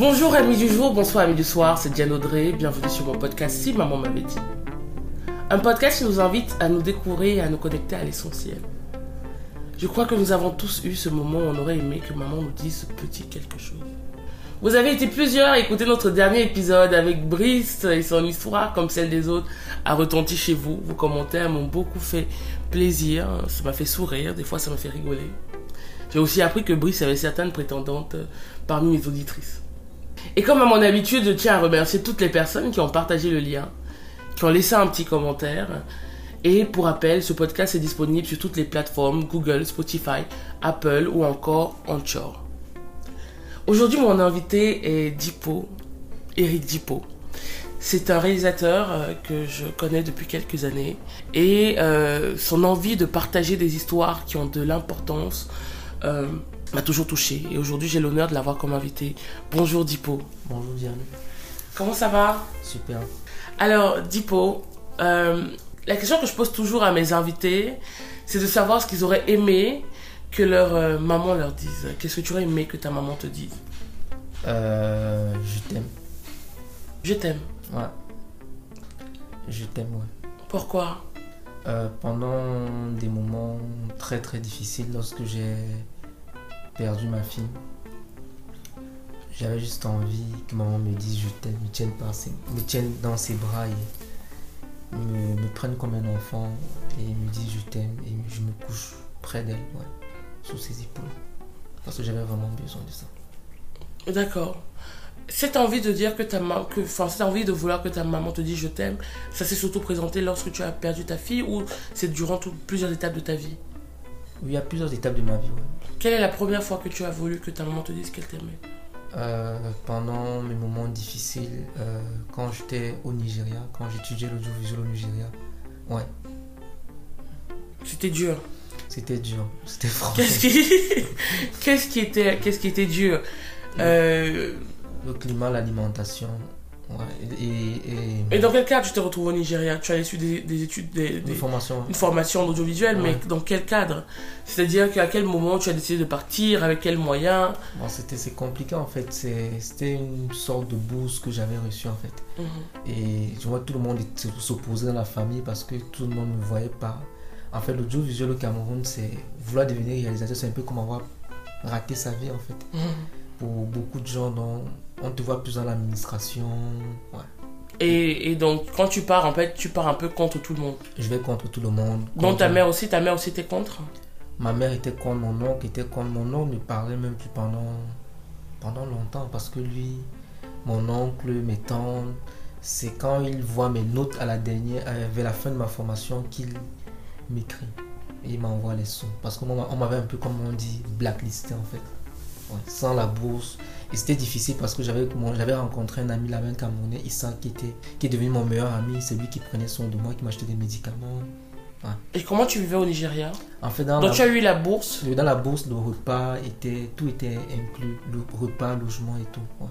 Bonjour amis du jour, bonsoir amis du soir, c'est Diane Audrey, bienvenue sur mon podcast Si Maman m'avait dit. Un podcast qui nous invite à nous découvrir et à nous connecter à l'essentiel. Je crois que nous avons tous eu ce moment où on aurait aimé que maman nous dise ce petit quelque chose. Vous avez été plusieurs à écouter notre dernier épisode avec Brice et son histoire, comme celle des autres, a retenti chez vous. Vos commentaires m'ont beaucoup fait plaisir, ça m'a fait sourire, des fois ça m'a fait rigoler. J'ai aussi appris que Brice avait certaines prétendantes parmi mes auditrices. Et comme à mon habitude, je tiens à remercier toutes les personnes qui ont partagé le lien, qui ont laissé un petit commentaire. Et pour rappel, ce podcast est disponible sur toutes les plateformes Google, Spotify, Apple ou encore Anchor. Aujourd'hui, mon invité est Dipo, Eric Dipo. C'est un réalisateur euh, que je connais depuis quelques années et euh, son envie de partager des histoires qui ont de l'importance euh, m'a toujours touché. Et aujourd'hui, j'ai l'honneur de l'avoir comme invité. Bonjour Dipo. Bonjour Diane. Comment ça va? Super. Alors, Dipo, euh, la question que je pose toujours à mes invités, c'est de savoir ce qu'ils auraient aimé que leur euh, maman leur dise. Qu'est-ce que tu aurais aimé que ta maman te dise? Euh, je t'aime. Je t'aime. Ouais. Je t'aime, ouais. Pourquoi? Pendant des moments très très difficiles, lorsque j'ai ma fille, j'avais juste envie que maman me dise je t'aime, me tienne, par me tienne dans ses bras et me, prenne comme un enfant et me dise je t'aime et je me couche près d'elle, ouais, sous ses épaules. Parce que j'avais vraiment besoin de ça. D'accord. Cette envie de dire que ta maman, que, enfin, cette envie de vouloir que ta maman te dise je t'aime, ça s'est surtout présenté lorsque tu as perdu ta fille ou c'est durant plusieurs étapes de ta vie? Il y a plusieurs étapes de ma vie, ouais. Quelle est la première fois que tu as voulu que ta maman te dise qu'elle t'aimait? Euh, pendant mes moments difficiles, euh, quand j'étais au Nigeria, quand j'étudiais l'audiovisuel au Nigeria, ouais, C'était dur. c'était dur, c'était franchement. Qu'est-ce qui, qu'est-ce qui était, qu'est-ce qui était dur? Euh, Le climat, l'alimentation, ouais, et, et, Et dans quel cadre tu te retrouves au Nigeria? Tu as suivi des, des études, des, des- une formation. une formation en audiovisuel, mais dans quel cadre? C'est-à-dire qu'à quel moment tu as décidé de partir, avec quels moyens? Bon, c'était c'est compliqué en fait, c'était une sorte de bourse que j'avais reçue en fait. Mhm. Et je vois tout le monde s'opposer dans la famille parce que tout le monde ne me voyait pas. En fait, l'audiovisuel au Cameroun, c'est vouloir devenir réalisateur, c'est un peu comme avoir raté sa vie en fait. Mhm. pour beaucoup de gens, non, on te voit plus dans l'administration. Ouais. Et, et donc, quand tu pars, en fait, tu pars un peu contre tout le monde. Je vais contre tout le monde. Donc ta mère aussi, ta mère aussi était contre? Ma mère était contre mon oncle, était contre mon oncle, ne parlait même plus pendant, pendant longtemps parce que lui, mon oncle, mes tantes, c'est quand il voit mes notes à la dernière, vers la fin de ma formation qu'il m'écrit. Et il m'envoie les sons. Parce qu'on m'a- on m'avait un peu, comme on dit, blacklisté en fait. Ouais, sans la bourse. Et c'était difficile parce que j'avais j'avais rencontré un ami là-bas, un Camerounais, Issa, qui, était, qui est devenu mon meilleur ami. C'est lui qui prenait soin de moi, qui m'achetait des médicaments. Et comment tu vivais au Nigeria? En fait, dans Donc la- tu as eu la bourse? dans la bourse, le repas était, tout était inclus, le repas, logement et tout. Ouais.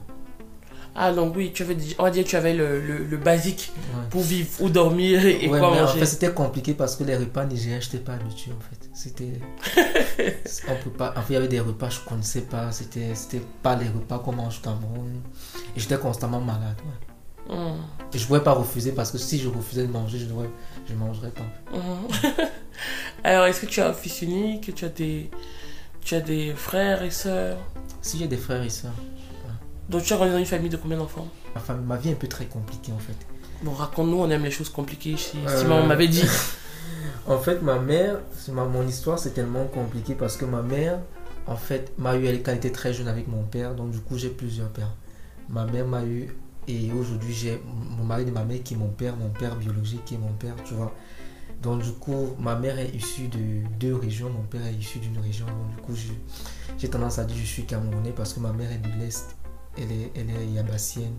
Ah donc oui, tu avais, on va dire que tu avais le, le, le basique Ouais. pour vivre ou dormir et Ouais, quoi mais en manger. fait, c'était compliqué parce que les repas nigériens, je n'étais pas habitué en fait. C'était. on peut pas. En fait, il y avait des repas que je connaissais pas. C'était, c'était pas les repas qu'on mange au Cameroun. Et j'étais constamment malade. ouais. Mhm. Et je ne pouvais pas refuser parce que si je refusais de manger, je ne je mangerais pas. Mhm. Alors, est-ce que tu as un fils unique? Tu as des, tu as des frères et sœurs? Si j'ai des frères et sœurs, Donc tu as grandi dans une famille de combien d'enfants ma, vie est un peu très compliquée en fait. Bon, raconte-nous, on aime les choses compliquées. Si, si Euh, maman m'avait dit. En fait, ma mère, ma- mon histoire, c'est tellement compliqué parce que ma mère, en fait, m'a eu elle, quand elle était très jeune avec mon père. Donc, du coup, j'ai plusieurs pères. Ma mère m'a eu, et aujourd'hui, j'ai mon mari de ma mère qui est mon père, mon père biologique qui est mon père, tu vois. Donc du coup, ma mère est issue de deux régions, mon père est issu d'une région. Donc du coup, j'ai tendance à dire que je suis camerounais parce que ma mère est de l'Est, elle est, elle est yabassienne.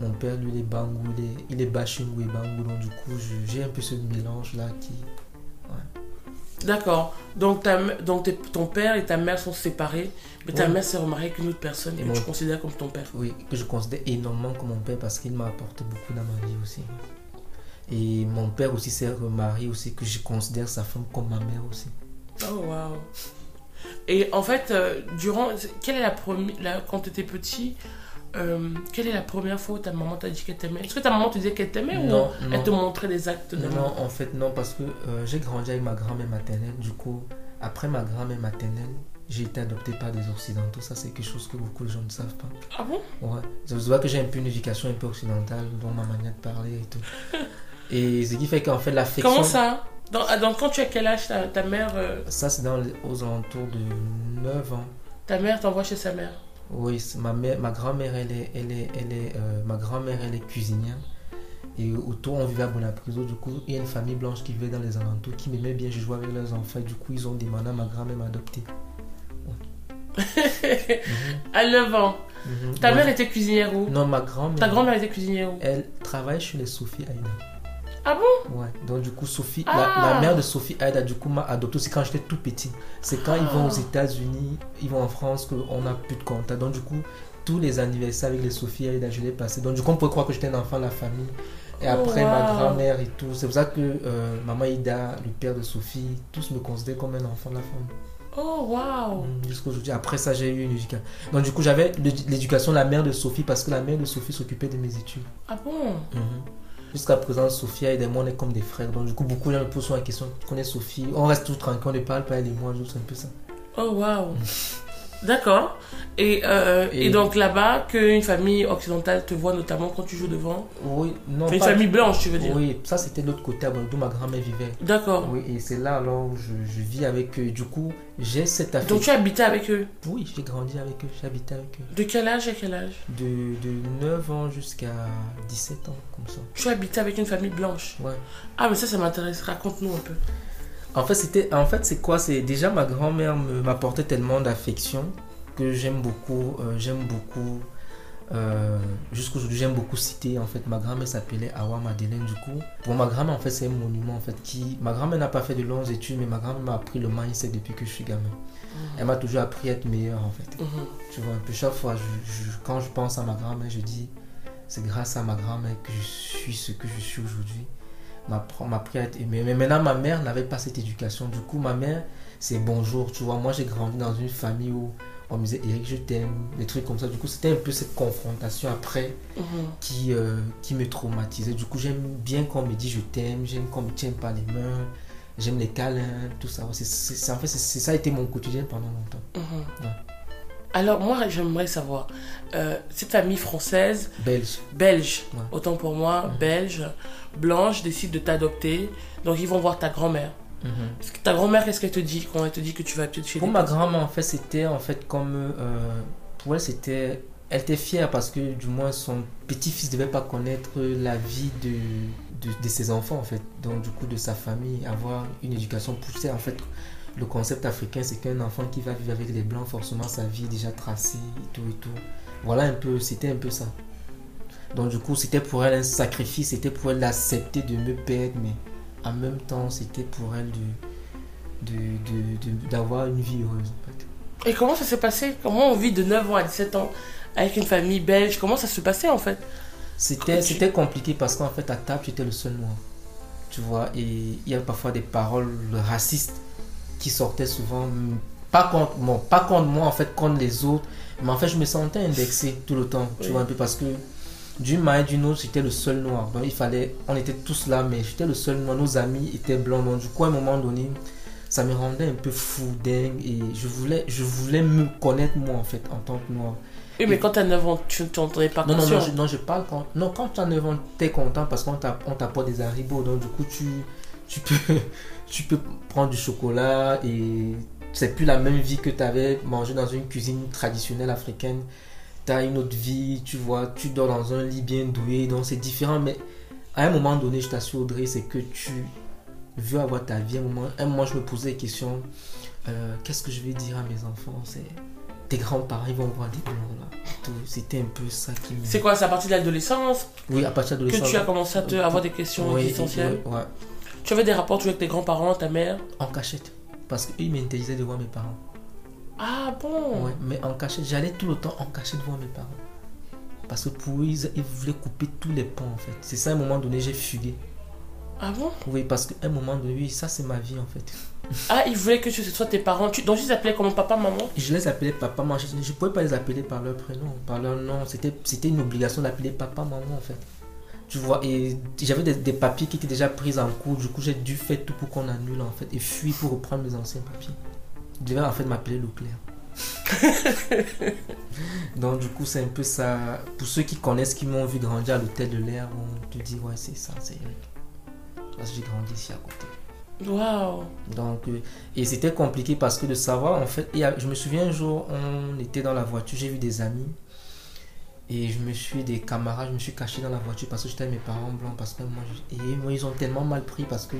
Mon père, lui, il est bangou, il est, il est et bangou. Donc du coup, j'ai un peu ce mélange-là qui... D'accord. Donc, ta, donc ton père et ta mère sont séparés, mais ta mère s'est remariée avec une autre personne Et que mon- tu considères comme ton père. Oui, que je considère énormément comme mon père parce qu'il m'a apporté beaucoup dans ma vie aussi. Et mon père aussi s'est remarié aussi, que je considère sa femme comme ma mère aussi. Oh, waouh. Et en fait, euh, durant. Quelle est la première. la- quand tu étais petit, euh, quelle est la première fois où ta maman t'a dit qu'elle t'aimait? Est-ce que ta maman te disait qu'elle t'aimait Non, ou elle non. te montrait des actes d'amour Non, en fait, non, parce que euh, j'ai grandi avec ma grand-mère maternelle. Du coup, après ma grand-mère maternelle, j'ai été adopté par des Occidentaux. Ça, c'est quelque chose que beaucoup de gens ne savent pas. Ah bon? Ouais. Je vois que j'ai un peu une éducation un peu occidentale dans ma manière de parler et tout. Et ce qui fait qu'en fait, l'affection. Comment ça? Dans, ah, donc, quand tu as quel âge ta, ta mère euh, Ça, c'est dans les- aux alentours de 9 ans. ta mère t'envoie chez sa mère? Oui, ma mère, ma grand-mère, elle est, elle est, elle est, euh, ma grand-mère, elle est cuisinière. Et autour, on vivait à Bonapriso. Du coup, il y a une famille blanche qui vivait dans les alentours, qui m'aimait bien. Je jouais avec leurs enfants. Du coup, ils ont demandé à ma grand-mère m'adopter. À 9 ans. Mhm. Ta mère était cuisinière où? Non, ma grand-mère. Ta grand-mère était cuisinière où? Elle travaille chez les Sophie Aïda. Ah bon? Ouais. Donc, du coup, Sophie, Ah. la, la mère de Sophie Aïda, du coup, m'a adopté aussi quand j'étais tout petit. C'est quand ils vont aux Ah. États-Unis, ils vont en France, qu'on n'a plus de contact. Donc, du coup, tous les anniversaires avec les Sophie Aïda, je l'ai passé. Donc, du coup, on peut croire que j'étais un enfant de la famille. Et Oh, après, ma grand-mère et tout. C'est pour ça que euh, maman Ida, le père de Sophie, tous me considèrent comme un enfant de la famille. Oh, waouh Mm, Jusqu'aujourd'hui. Après ça, j'ai eu une éducation. Donc, du coup, j'avais l'édu- l'éducation de la mère de Sophie parce que la mère de Sophie s'occupait de mes études. Ah bon? Mhm. Jusqu'à présent, Sophia et moi, on est comme des frères. Donc, du coup, beaucoup de gens me posent la question Tu connais Sophie? On reste tout tranquille, on ne parle pas, elle et moi, juste un peu ça. Oh, waouh D'accord. Et, euh, et... Et- donc là-bas, qu'une famille occidentale te voit notamment quand tu joues devant? Oui, non. Une pas- famille blanche, tu veux dire? Oui, ça c'était l'autre côté, d'où ma grand-mère vivait. D'accord. Oui, et c'est là alors où je, je vis avec eux. Du coup, j'ai cette affaire. Donc tu habitais avec eux? Oui, j'ai grandi avec eux, j'habitais avec eux. De quel âge à quel âge? De, de 9 ans jusqu'à 17 ans, comme ça. Tu habitais avec une famille blanche? Ouais. Ah, mais ça, ça m'intéresse. Raconte-nous un peu. En fait, c'était, en fait, c'est quoi? C'est déjà ma grand-mère me- m'apportait tellement d'affection que j'aime beaucoup, euh, j'aime beaucoup. Euh, Jusqu'aujourd'hui, j'aime beaucoup citer. En fait, ma grand-mère s'appelait Awa Madeleine. Du coup, pour ma grand-mère, en fait, c'est un monument. En fait, qui, ma grand-mère n'a pas fait de longues études, mais ma grand-mère m'a appris le mindset depuis que je suis gamin. Elle m'a toujours appris à être meilleur, en fait. Mhm. Tu vois, un peu chaque fois, je- je- quand je pense à ma grand-mère, je dis, c'est grâce à ma grand-mère que je suis ce que je suis aujourd'hui. M'a m'a être aimé. Mais maintenant, ma mère n'avait pas cette éducation. Du coup, ma mère, c'est bonjour. Tu vois, moi, j'ai grandi dans une famille où on me disait, Eric, je t'aime, des trucs comme ça. Du coup, c'était un peu cette confrontation après Mhm. qui, euh, qui me traumatisait. Du coup, j'aime bien qu'on me dise je t'aime, j'aime qu'on me tienne par les mains, j'aime les câlins, tout ça. C'est, en fait, c'est, ça a été mon quotidien pendant longtemps. Mhm. Ouais. Alors, moi, j'aimerais savoir, euh, cette famille française, Belge. belge, Ouais. autant pour moi, belge, blanche, décide de t'adopter. Donc, ils vont voir ta grand-mère. Mhm. Que Ta grand-mère, qu'est-ce qu'elle te dit quand elle te dit que tu vas peut-être chez Pour ma grand-mère, en fait, c'était en fait comme. euh, pour elle, c'était. Elle était fière parce que, du moins, son petit-fils ne devait pas connaître la vie de, de, de ses enfants, en fait. Donc, du coup, de sa famille, avoir une éducation poussée. En fait, le concept africain, c'est qu'un enfant qui va vivre avec les blancs, forcément, sa vie est déjà tracée et tout et tout. Voilà un peu, c'était un peu ça. Donc, du coup, c'était pour elle un sacrifice, c'était pour elle d'accepter de me perdre, mais en même temps, c'était pour elle de de- de- de- d'avoir une vie heureuse en fait. Et comment ça s'est passé? Comment on vit de 9 ans à 17 ans avec une famille belge? Comment ça se passait en fait? C'était c'était compliqué parce qu'en fait à table j'étais le seul noir. Tu vois, et il y a parfois des paroles racistes qui sortaient souvent, pas contre, bon, pas contre moi en fait, contre les autres, mais en fait je me sentais indexé tout le temps, tu Oui. vois un peu parce que d'une manière ou d'une autre j'étais le seul noir. Donc il fallait, on était tous là, mais j'étais le seul noir, nos amis étaient blancs, donc du coup à un moment donné ça me rendait un peu fou, dingue, et je voulais, je voulais me connaître moi en fait en tant que noir. Oui, mais quand t'as 9 ans, tu n'entendais pas Non, non, conscient. non, je, non, je parle quand. Non, quand tu as 9 ans, tu es content parce qu'on t'a- on t'apporte des haribots. Donc, du coup, tu, tu, peux, tu peux prendre du chocolat et c'est plus la même vie que tu avais mangé dans une cuisine traditionnelle africaine. Tu as une autre vie, tu vois, tu dors dans un lit bien doué. Donc, c'est différent. Mais à un moment donné, je t'assure, Audrey, c'est que tu. veux avoir ta vie. Un moment, un moment je me posais des questions. euh, Qu'est-ce que je vais dire à mes enfants? C'est tes grands-parents, ils vont voir des blancs là. C'était un peu ça qui me. C'est quoi? C'est à partir de l'adolescence Oui, à partir de que tu as commencé à te avoir des questions Oui, existentielles? ouais. Tu avais des rapports tu, avec tes grands-parents, ta mère? En cachette. Parce qu'ils m'interdisaient de voir mes parents. Ah bon? Ouais, mais en cachette, j'allais tout le temps en cachette voir mes parents. Parce que pour eux, ils, ils voulaient couper tous les ponts en fait. C'est ça, à un moment donné, j'ai fugué. Ah bon? Oui, parce qu'à un moment donné, oui, ça c'est ma vie en fait. Ah, ils voulaient que ce soit tes parents. Tu, donc tu les appelais comment? Papa, maman? Je les appelais papa, maman. Je ne pouvais pas les appeler par leur prénom, par leur nom. C'était une obligation d'appeler papa, maman en fait. Tu vois, et j'avais des, des papiers qui étaient déjà pris en cours. Du coup, j'ai dû faire tout pour qu'on annule en fait et fuir pour reprendre mes anciens papiers. Je devais en fait m'appeler Leclerc. Donc, du coup, c'est un peu ça. Pour ceux qui connaissent, qui m'ont vu grandir à l'hôtel de l'air, on te dit, ouais, c'est ça, c'est Eric. Parce que j'ai grandi ici à côté. Waouh Donc, euh, et c'était compliqué parce que de savoir, en fait, y a- je me souviens un jour, on était dans la voiture, j'ai vu des amis et je me suis, des camarades, je me suis caché dans la voiture parce que j'étais avec mes parents blancs. Parce que moi, je- et moi, ils ont tellement mal pris parce que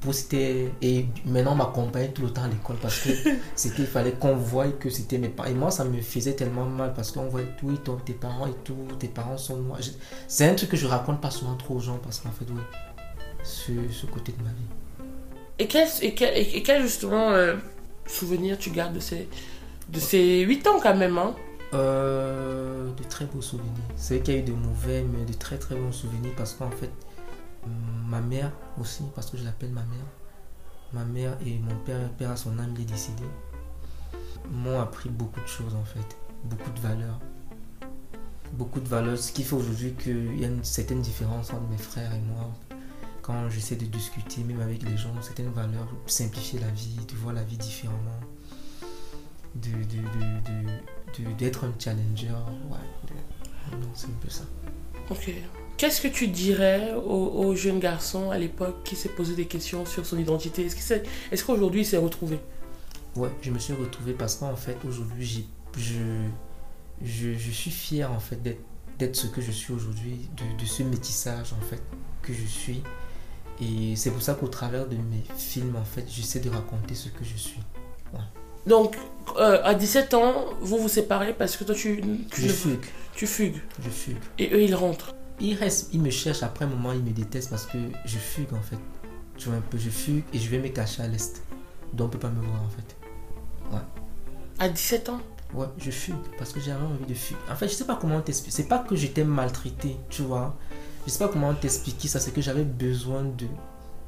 pour c'était. Et maintenant, on m'accompagnait tout le temps à l'école parce que c'était, il fallait qu'on voie que c'était mes parents. Et moi, ça me faisait tellement mal parce qu'on voit tout, ton- tes parents et tout, tes parents sont noirs. Je- C'est un truc que je raconte pas souvent trop aux gens parce qu'en fait, oui, ce, ce côté de ma vie. Et quel, et quel, et quel justement euh, souvenir tu gardes de ces, de ces 8 ans quand même hein? Euh, de très beaux souvenirs. C'est qu'il y a eu de mauvais, mais de très très bons souvenirs parce qu'en fait, ma mère aussi, parce que je l'appelle ma mère, ma mère et mon père, père à son âme, il est m'ont appris beaucoup de choses en fait, beaucoup de valeurs. Beaucoup de valeurs, ce qui fait aujourd'hui qu'il y a une certaine différence entre mes frères et moi. Quand j'essaie de discuter, même avec les gens, certaines valeurs, simplifier la vie, de voir la vie différemment, de- d'être un challenger. Ouais, non, c'est un peu ça. Ok. Qu'est-ce que tu dirais au, au jeune garçon à l'époque qui s'est posé des questions sur son identité? Est-ce, qu'aujourd'hui il s'est retrouvé? Ouais, je me suis retrouvé parce qu'en fait, aujourd'hui, j'ai, je, je, je suis fier en fait d'être, ce que je suis aujourd'hui, de, de ce métissage en fait que je suis. Et c'est pour ça qu'au travers de mes films, en fait, j'essaie de raconter ce que je suis. Donc, euh, à 17 ans, vous vous séparez parce que toi tu, tu, Je ne- fugue, tu fugues. je fugue. Et eux ils rentrent. Ils restent, ils me cherchent après un moment, ils me détestent parce que je fugue en fait. Tu vois un peu, je fugue et je vais me cacher à l'est. Donc on peut pas me voir en fait. À 17 ans? Ouais, je fugue parce que j'avais envie de fuir. En fait, je sais pas comment t'expliquer. C'est pas que j'étais maltraité, tu vois. Je sais pas comment t'expliquer ça. C'est que j'avais besoin de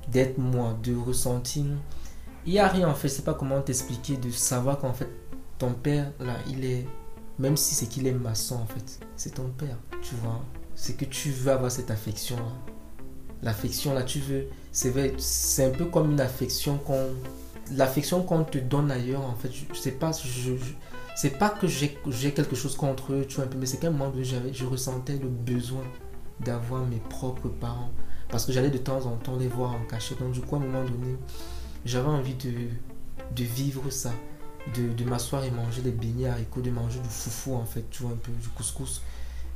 d'être moi, de ressentir. Il y a rien en fait. Je sais pas comment t'expliquer, de savoir qu'en fait ton père là, il est même si c'est qu'il est maçon en fait, c'est ton père, tu vois. C'est que tu veux avoir cette affection là. L'affection là, tu veux. C'est vrai, c'est un peu comme une affection qu'on l'affection qu'on te donne ailleurs en fait je, sais pas je, je- c'est pas que j'ai quelque chose contre eux tu vois mais c'est qu'à un moment donné je ressentais le besoin d'avoir mes propres parents parce que j'allais de temps en temps les voir en cachette donc du coup à un moment donné j'avais envie de de vivre ça de, de m'asseoir et manger des beignets haricots de manger du foufou en fait tu vois un peu du couscous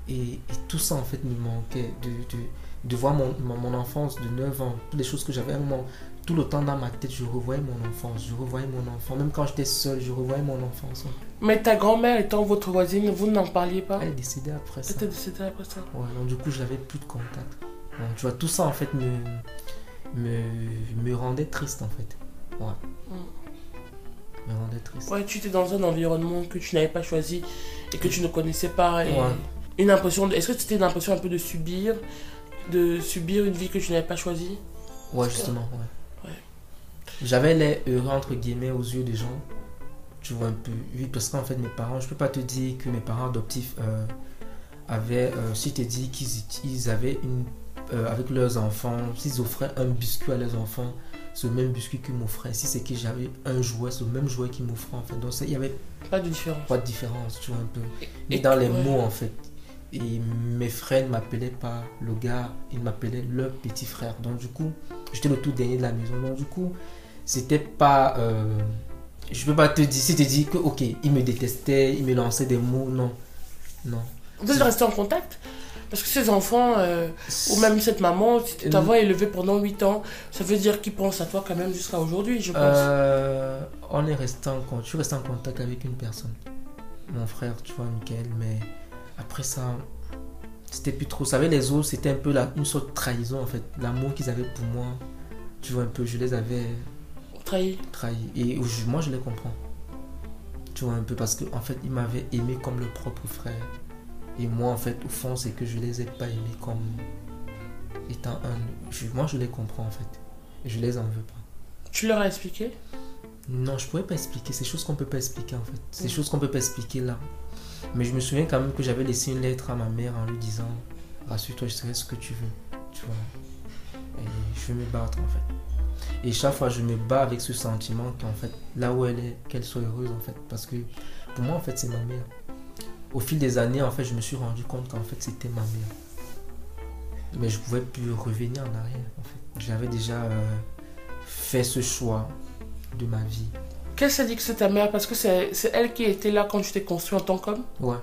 et, et tout ça en fait me manquait de, de, de voir mon, mon, enfance de 9 ans toutes les choses que j'avais à un moment tout le temps dans ma tête, je revoyais mon enfance, je revoyais mon enfant. Même quand j'étais seul, je revoyais mon enfance. Mais ta grand-mère étant votre voisine, vous n'en parliez pas? Elle est décédée après ça. Elle était décédée après ça. Ouais, donc du coup, j'avais plus de contact. Donc, tu vois, tout ça en fait me, me, me rendait triste en fait. Ouais. Me rendait triste. Ouais, tu étais dans un environnement que tu n'avais pas choisi et que tu ne connaissais pas. Et Ouais. Une impression. de- Est-ce que c'était une impression un peu de subir De subir une vie que tu n'avais pas choisie? Ouais, justement, ouais. Ouais. J'avais les heureux entre guillemets aux yeux des gens. Tu vois un peu. Oui, parce qu'en fait, mes parents, je peux pas te dire que mes parents adoptifs euh, avaient. Euh, si tu dit qu'ils ils avaient une. Euh, avec leurs enfants, s'ils offraient un biscuit à leurs enfants, le même biscuit qu'ils m'offraient. Si c'est que j'avais un jouet, le même jouet qu'ils m'offraient en fait. Donc il y avait Pas de différence. pas de différence, tu vois un peu. Et- Et dans les ouais. mots en fait. Et mes frères ne m'appelaient pas le gars, ils m'appelaient leur petit frère. Donc du coup, j'étais le tout dernier de la maison. Donc du coup, c'était pas... euh, je peux pas te dire, si tu dis que ok, ils me détestaient, ils me lançaient des mots, non. Non. Vous êtes resté en contact? Parce que ces enfants, euh, ou même cette maman, si tu t'as élevé pendant 8 ans, ça veut dire qu'ils pensent à toi quand même jusqu'à aujourd'hui, je pense. Euh, on est resté en contact, je suis resté en contact avec une personne, mon frère, tu vois, Michael, mais après ça, c'était plus trop. Vous savez, les autres, c'était un peu la, une sorte de trahison en fait. L'amour qu'ils avaient pour moi, tu vois, un peu, je les avais Trahi. trahis. Et moi, je les comprends. Tu vois, un peu, parce qu'en en fait, ils m'avaient aimé comme leur propre frère. Et moi, en fait, au fond, c'est que je les ai pas aimés comme étant un. je- moi, je les comprends en fait. Et je les en veux pas. Tu leur as expliqué? Non, je pourrais pas expliquer. C'est des choses qu'on peut pas expliquer en fait. C'est des Mm. choses qu'on peut pas expliquer là. Mais je me souviens quand même que j'avais laissé une lettre à ma mère en lui disant Rassure-toi, je serai ce que tu veux. Tu vois. Et je vais me battre en fait. Et chaque fois, je me bats avec ce sentiment qu'en fait, là où elle est, qu'elle soit heureuse en fait. Parce que pour moi, en fait, c'est ma mère. Au fil des années, en fait, je me suis rendu compte qu'en fait, c'était ma mère. Mais je pouvais plus revenir en arrière en fait. J'avais déjà euh, fait ce choix de ma vie. Qu'est-ce que ça dit que c'est ta mère Parce que c'est elle qui était là quand tu t'es construit en tant qu'homme? Ouais.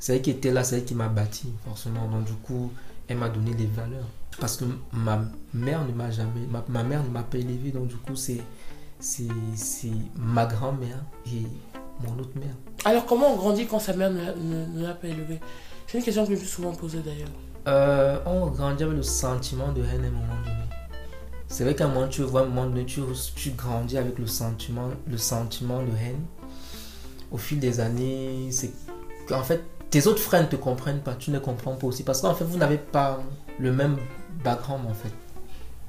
C'est elle qui était là, c'est elle qui m'a bâti, forcément. Donc, du coup, elle m'a donné des valeurs. Parce que ma mère ne m'a jamais. Ma, ma mère ne m'a pas élevé. Donc, du coup, c'est. C'est c'est ma grand-mère et mon autre mère. Alors comment on grandit quand sa mère ne, l'a- pas élevé? C'est une question que je me suis souvent posée d'ailleurs. Euh, on grandit avec le sentiment de haine à un moment donné. C'est vrai qu'à un moment, tu vois, à un moment donné, tu, tu grandis avec le sentiment, le sentiment de haine. Au fil des années, c'est qu'en fait, tes autres frères ne te comprennent pas, tu ne comprends pas aussi. Parce qu'en fait, vous n'avez pas le même background, en fait.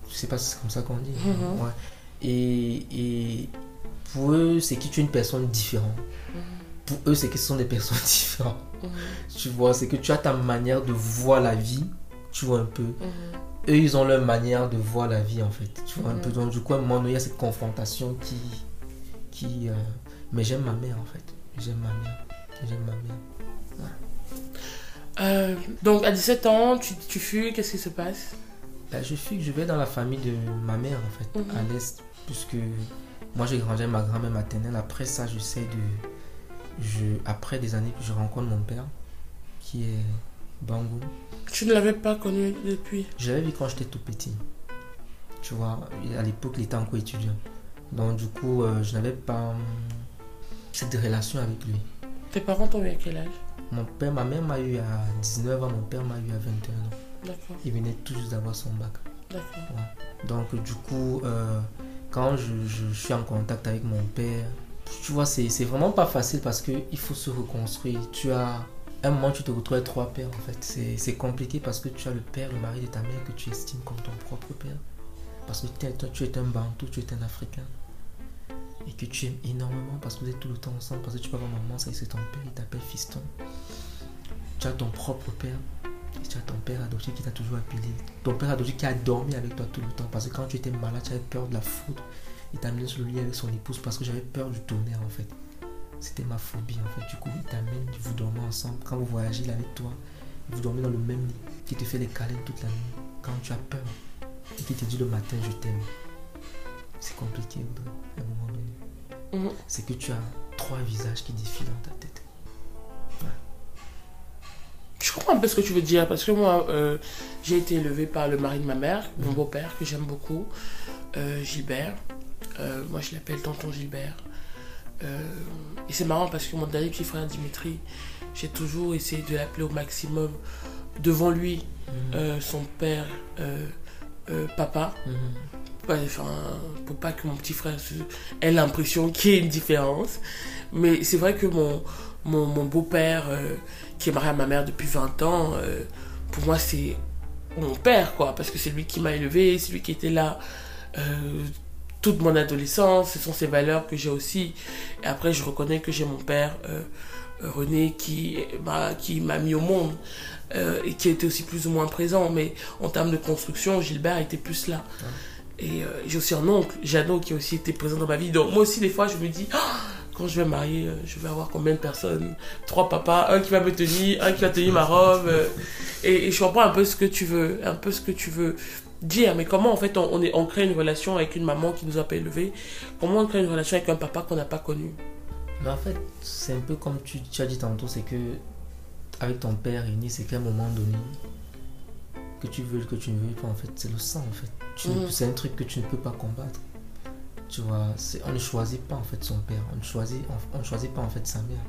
Je sais pas si c'est comme ça qu'on dit. Mhm. Ouais. Et, et pour eux, c'est que tu es une personne différente. Pour eux, c'est que ce sont des personnes différentes. Tu vois, c'est que tu as ta manière de voir la vie, tu vois un peu. Eux, ils ont leur manière de voir la vie, en fait. Tu vois un peu. Donc, du coup, à un moment donné, il y a cette confrontation qui. qui euh, Mais j'aime ma mère, en fait. J'aime ma mère. J'aime ma mère. Euh, donc à 17 ans, tu, tu fuis, qu'est-ce qui se passe? Là, je suis, je vais dans la famille de ma mère, en fait, Mhm. à l'Est. Puisque moi, j'ai grandi avec ma grand-mère maternelle. Après ça, j'essaie de. Je, après des années que je rencontre mon père, qui est Bangou. Tu ne l'avais pas connu depuis? Je l'avais vu quand j'étais tout petit. Tu vois, à l'époque, il était encore étudiant. Donc, du coup, euh, je n'avais pas hum, cette relation avec lui. Tes parents t'ont eu à quel âge? Mon père, ma mère m'a eu à 19 ans, mon père m'a eu à 21 ans. D'accord, Il venait tout juste d'avoir son bac. d'accord. Donc, du coup, euh, quand je, je- suis en contact avec mon père, tu vois, c'est vraiment pas facile parce qu'il faut se reconstruire. Tu as. Un moment, tu te retrouves avec trois pères, en fait. C'est- compliqué parce que tu as le père, le mari de ta mère que tu estimes comme ton propre père. Parce que toi, tu es un bantou, tu es un africain. Et que tu aimes énormément parce que vous êtes tout le temps ensemble. Parce que tu peux avoir maman, ça c'est ton père, il t'appelle fiston. Tu as ton propre père. Et tu as ton père adoptif qui t'a toujours appelé. Ton père adoptif qui a dormi avec toi tout le temps. Parce que quand tu étais malade, tu avais peur de la foudre. Il t'a amené sur le lit avec son épouse parce que j'avais peur du tonnerre en fait. C'était ma phobie en fait. Du coup, il t'amène, vous dormez ensemble. Quand vous voyagez, il est avec toi. Vous dormez dans le même lit. Qui te fait les câlins toute la nuit. Quand tu as peur. Et qui te dit le matin, je t'aime. C'est compliqué, Audrey, à un moment donné. Mhm. C'est que tu as trois visages qui défilent dans ta tête. Je comprends un peu ce que tu veux dire parce que moi, euh, j'ai été élevée par le mari de ma mère, mon beau-père, que j'aime beaucoup, euh, Gilbert. Euh, moi, je l'appelle tonton Gilbert. Et c'est marrant parce que mon dernier petit frère Dimitri, j'ai toujours essayé de l'appeler au maximum devant lui, euh, son père, papa. Mhm. Pour pas que mon petit frère ait l'impression qu'il y ait une différence. Mais c'est vrai que mon, mon, beau-père, euh, qui est marié à ma mère depuis 20 ans, euh, pour moi, c'est mon père, quoi. Parce que c'est lui qui m'a élevé, c'est lui qui était là euh, toute mon adolescence. Ce sont ces valeurs que j'ai aussi. Et après, je reconnais que j'ai mon père, René, qui m'a qui m'a mis au monde. et qui était aussi plus ou moins présent. Mais en termes de construction, Gilbert était plus là. Et euh, j'ai aussi un oncle, Jeannot, qui a aussi été présent dans ma vie. Donc moi aussi, des fois, je me dis, Ah, quand je vais me marier, euh, je vais avoir combien de personnes? Trois papas, un qui va me tenir, un qui va tenir ma robe. euh, et, je comprends un peu ce que tu veux, un peu ce que tu veux dire. Mais comment, en fait, on, crée une relation avec une maman qui nous a pas élevés? Comment on crée une relation avec un papa qu'on n'a pas connu? Mais en fait, c'est un peu comme tu, as dit tantôt, c'est que avec ton père, Rémi, c'est qu'à un moment donné, que tu veux, que tu ne veux pas, en fait, c'est le sang, en fait. Mhm. C'est un truc que tu ne peux pas combattre. Tu vois, on ne choisit pas, en fait, son père. On ne choisit, on, on choisit pas, en fait, sa mère.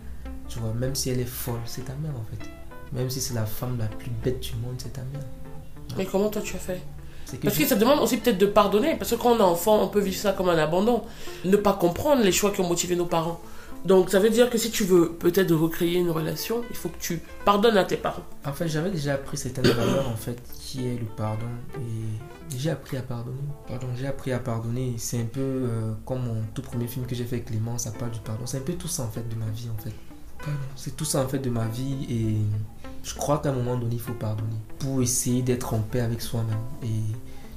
Tu vois, même si elle est folle, c'est ta mère, en fait. Même si c'est la femme la plus bête du monde, c'est ta mère. Mais comment toi tu as fait? Que Parce que ça demande aussi peut-être de pardonner. Parce que quand on est enfant, on peut vivre ça comme un abandon. Ne pas comprendre les choix qui ont motivé nos parents. Donc ça veut dire que si tu veux peut-être recréer une relation, il faut que tu pardonnes à tes parents. En fait, j'avais déjà appris certaines valeurs, en fait, qui est le pardon. Et j'ai appris à pardonner. Pardon, j'ai appris à pardonner. C'est un peu euh, comme mon tout premier film que j'ai fait avec Clément, ça parle du pardon. C'est un peu tout ça, en fait, de ma vie, en fait. C'est tout ça, en fait, de ma vie. Et je crois qu'à un moment donné, il faut pardonner. Pour essayer d'être en paix avec soi-même. Et